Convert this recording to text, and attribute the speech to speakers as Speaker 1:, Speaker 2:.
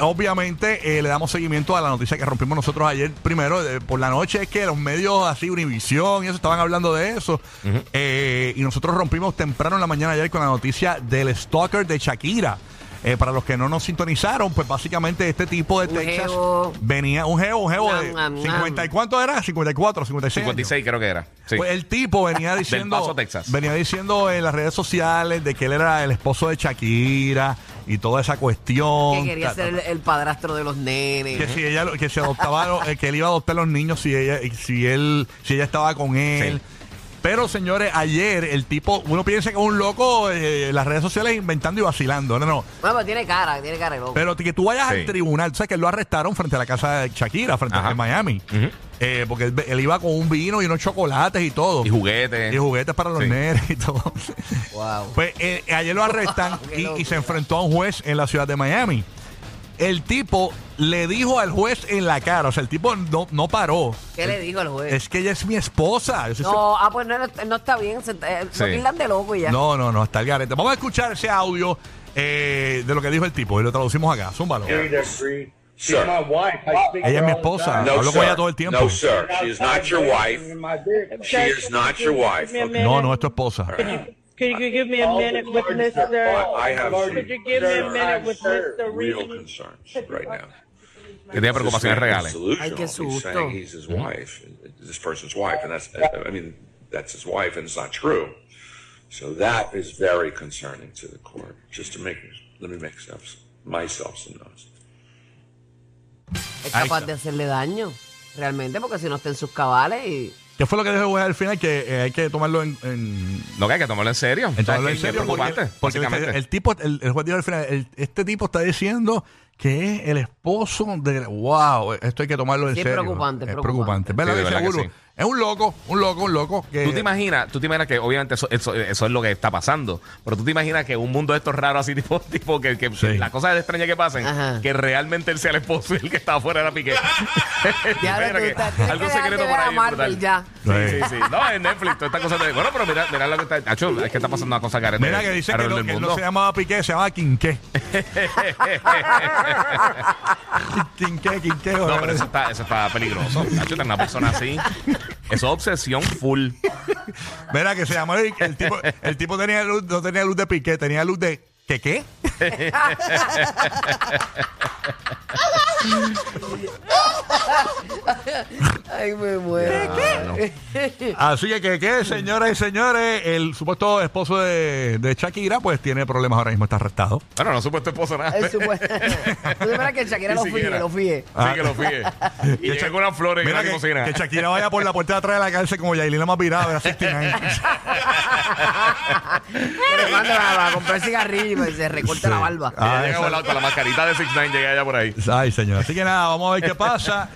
Speaker 1: obviamente, eh, le damos seguimiento a la noticia que rompimos nosotros ayer primero eh, por la noche. Es que los medios así, Univisión y eso, estaban hablando de eso. Eh, y nosotros rompimos temprano en la mañana ayer con la noticia del stalker de Shakira. Eh, para los que no nos sintonizaron, pues básicamente este tipo de
Speaker 2: Un
Speaker 1: Texas
Speaker 2: jevo.
Speaker 1: venía, un geo, un geo de
Speaker 2: ñam,
Speaker 1: 50 y cuánto era, 54, 56. años.
Speaker 3: 56 creo que era. Sí.
Speaker 1: Pues el tipo venía diciendo,
Speaker 3: Paso, Texas.
Speaker 1: venía diciendo en las redes sociales de que él era el esposo de Shakira y toda esa cuestión.
Speaker 2: Que quería
Speaker 1: Ta-
Speaker 2: ser el, el padrastro de los nenes.
Speaker 1: que si ella lo- que se adoptaba eh, que él iba a adoptar los niños si ella si él si ella estaba con él
Speaker 3: Sí.
Speaker 1: Pero señores ayer el tipo uno piensa que es un loco eh, en las redes sociales inventando y vacilando no no
Speaker 2: Bueno, pues tiene cara, tiene cara de loco.
Speaker 1: pero que tú vayas
Speaker 3: Sí.
Speaker 1: al tribunal, tú sabes que lo arrestaron frente a la casa de Shakira, frente
Speaker 3: Ajá.
Speaker 1: a en Miami.
Speaker 3: Ujú.
Speaker 1: Eh, porque él, él iba con un vino y unos chocolates y todo.
Speaker 3: Y juguetes.
Speaker 1: Y juguetes para los
Speaker 3: Sí.
Speaker 1: nenes y todo.
Speaker 2: wow.
Speaker 1: Pues eh, ayer lo arrestan
Speaker 2: Qué
Speaker 1: y,
Speaker 2: loco.
Speaker 1: y se enfrentó a un juez en la ciudad de Miami. El tipo le dijo al juez en la cara, o sea, el tipo no, no paró.
Speaker 2: ¿Qué le dijo el juez?
Speaker 1: Es que ella es mi esposa.
Speaker 2: No, ah, pues no, no, no está bien. Se, eh,
Speaker 3: Sí.
Speaker 2: Lo tildan de loco y ya.
Speaker 1: No, no, no, hasta el garete. Vamos a escuchar ese audio eh, de lo que dijo el tipo y lo traducimos acá. Zúmbalo.
Speaker 4: married at three. She's
Speaker 5: Sir.
Speaker 4: my wife. I speak
Speaker 1: Ella es mi esposa.
Speaker 5: No,
Speaker 1: Hablo con
Speaker 5: sir.
Speaker 1: ella todo el tiempo.
Speaker 5: No, sir. She is not your wife.
Speaker 4: In my vehicle.
Speaker 5: She is not your wife.
Speaker 6: Give me a
Speaker 5: Okay.
Speaker 1: No,
Speaker 6: minute.
Speaker 1: no es tu esposa.
Speaker 6: Could you give me a minute with Mr.
Speaker 5: I have
Speaker 6: Could you give me a minute with Mr.
Speaker 5: real
Speaker 6: Reed?
Speaker 5: concerns right now.
Speaker 3: Que tiene preocupaciones reales.
Speaker 2: Ay, qué susto.
Speaker 5: saying he's his wife, this person's wife, and that's, I mean, that's his wife, and it's not true. So that is very concerning to the court. Just to make, let me make some, myself some notes.
Speaker 2: Es capaz de hacerle daño. Realmente, porque si no está en sus cabales y.
Speaker 1: ¿Qué fue lo que dijo el juez al final? Que eh, hay que tomarlo en, en,
Speaker 3: No, que hay que tomarlo en serio.
Speaker 1: tomarlo
Speaker 3: que
Speaker 1: en
Speaker 3: es
Speaker 1: serio. Porque,
Speaker 3: preocupante,
Speaker 1: porque el, el tipo, el, el juez dijo al final, el- este tipo está diciendo que es el esposo de... ¡Wow! Esto hay que tomarlo en
Speaker 2: Sí, es
Speaker 1: serio.
Speaker 2: preocupante, es
Speaker 1: Es preocupante.
Speaker 2: preocupante.
Speaker 1: ¿Verdad?
Speaker 3: Sí, de
Speaker 1: Dice
Speaker 3: verdad que
Speaker 1: Guru?
Speaker 3: sí.
Speaker 1: Es un loco, un loco, un loco. Que,
Speaker 3: Tú te imaginas, tú te imaginas que obviamente eso, eso, eso es lo que está pasando, pero tú te imaginas que un mundo de estos raros así tipo, tipo que, que
Speaker 1: Sí.
Speaker 3: las cosas extrañas que pasen,
Speaker 2: Ajá.
Speaker 3: que realmente él sea el esposo y el que estaba fuera de la pique.
Speaker 2: Ya
Speaker 3: Mira que algún
Speaker 2: que
Speaker 3: secreto por ahí. Brutal.
Speaker 2: ya.
Speaker 3: Sí, sí, sí. No, en Netflix, toda esta cosa de. Bueno, pero mira, mira lo que está. Hacho, es que está pasando una cosa que
Speaker 1: Mira que dice que, no, que él no se llamaba Piqué, se llamaba Quinqué. Quinqué, Quinqué.
Speaker 3: No, pero eso está, eso está peligroso. Hacho, tener una persona así. Eso es obsesión full.
Speaker 1: Mira que se llamaba el, el tipo, el tipo tenía luz, no tenía luz de Piqué, tenía luz de ¿qué qué?
Speaker 2: Ay, me muero.
Speaker 1: Así que, que, que, señoras y señores, el supuesto esposo de, de Shakira, pues tiene problemas ahora mismo, está arrestado.
Speaker 3: Bueno, no supuesto esposo nada.
Speaker 2: El supuesto. Tú sabes que Shakira
Speaker 3: Ni
Speaker 2: lo fíe, lo fíe.
Speaker 3: Sí, que lo fíe. Y llega con unas flores
Speaker 1: Mira que,
Speaker 3: cocina.
Speaker 1: que Shakira vaya por la puerta de atrás de la cárcel como Yailina más virada de la 69.
Speaker 2: Que le mande a, comprar cigarrillo y pues, se recorta la barba.
Speaker 1: Ah,
Speaker 3: llega volando con la mascarita de 6 9 llega allá por ahí.
Speaker 1: Ay, señor. Así que nada, vamos a ver qué pasa.